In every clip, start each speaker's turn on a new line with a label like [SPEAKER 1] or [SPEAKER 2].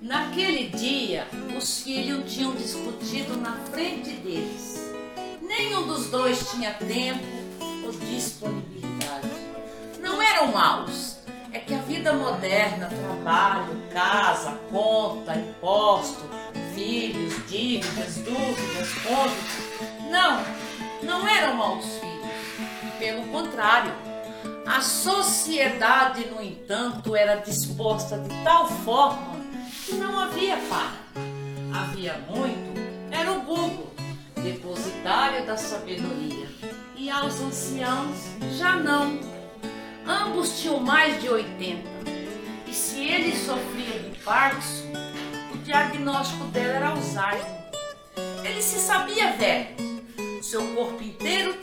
[SPEAKER 1] Naquele dia, os filhos tinham discutido na frente deles. Nenhum dos dois tinha tempo ou disponibilidade. Não eram maus, é que a vida moderna, trabalho, casa, conta, imposto, filhos, dívidas, dúvidas, cônjuges, não, não eram maus filhos. Pelo contrário, a sociedade, no entanto, era disposta de tal forma que não havia par. Havia muito, era o Google, depositário da sabedoria, e aos anciãos já não. Ambos tinham mais de 80, e se ele sofria de Parkinson, o diagnóstico dela era Alzheimer. Ele se sabia velho, seu corpo inteiro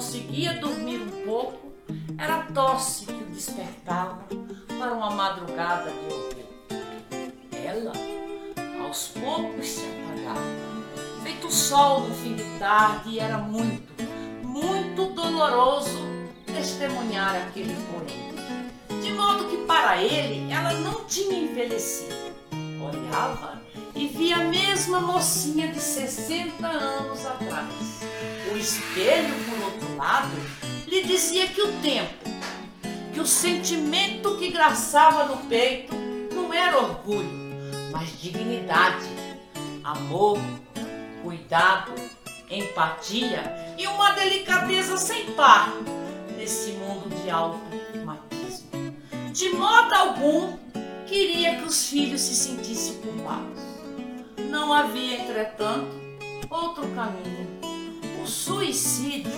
[SPEAKER 1] conseguia dormir um pouco, era a tosse que o despertava para uma madrugada de horror. Ela, aos poucos, se apagava, feito o sol no fim de tarde, e era muito, muito doloroso testemunhar aquele porém. De modo que para ele ela não tinha envelhecido. Olhava via a mesma mocinha de 60 anos atrás. O espelho, por outro lado, lhe dizia que o tempo, que o sentimento que graçava no peito não era orgulho, mas dignidade, amor, cuidado, empatia e uma delicadeza sem par nesse mundo de automatismo. De modo algum queria que os filhos se sentissem culpados. Não havia, entretanto, outro caminho. O suicídio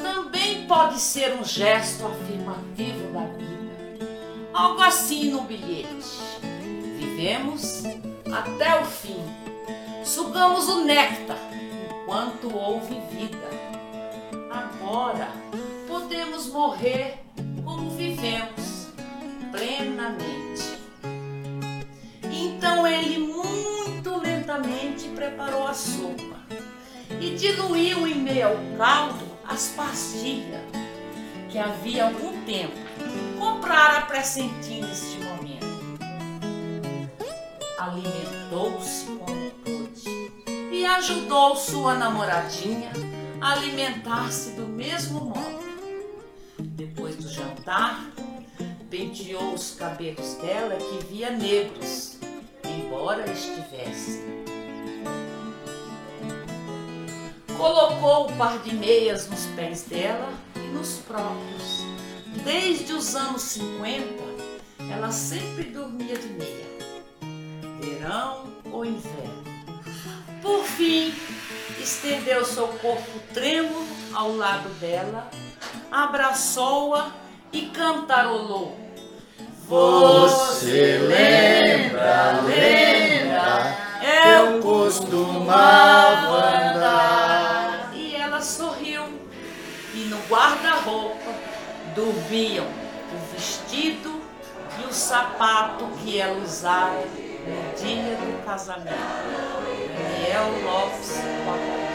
[SPEAKER 1] também pode ser um gesto afirmativo da vida. Algo assim no bilhete. Vivemos até o fim. Sugamos o néctar enquanto houve vida. Agora podemos morrer como vivemos, plenamente. Preparou a sopa e diluiu em meio ao caldo as pastilhas que havia algum tempo comprara pressentindo este momento. Alimentou-se como pôde e ajudou sua namoradinha a alimentar-se do mesmo modo. Depois do jantar, penteou os cabelos dela que via negros, embora estivesse. Colocou o par de meias nos pés dela e nos próprios. Desde os anos 50, ela sempre dormia de meia, verão ou inverno. Por fim, estendeu seu corpo trêmulo ao lado dela, abraçou-a e cantarolou.
[SPEAKER 2] Você lembra, lembra, eu costumava
[SPEAKER 1] dormiam o vestido e o sapato que ela usara no dia do casamento. Daniel Lopes Barros.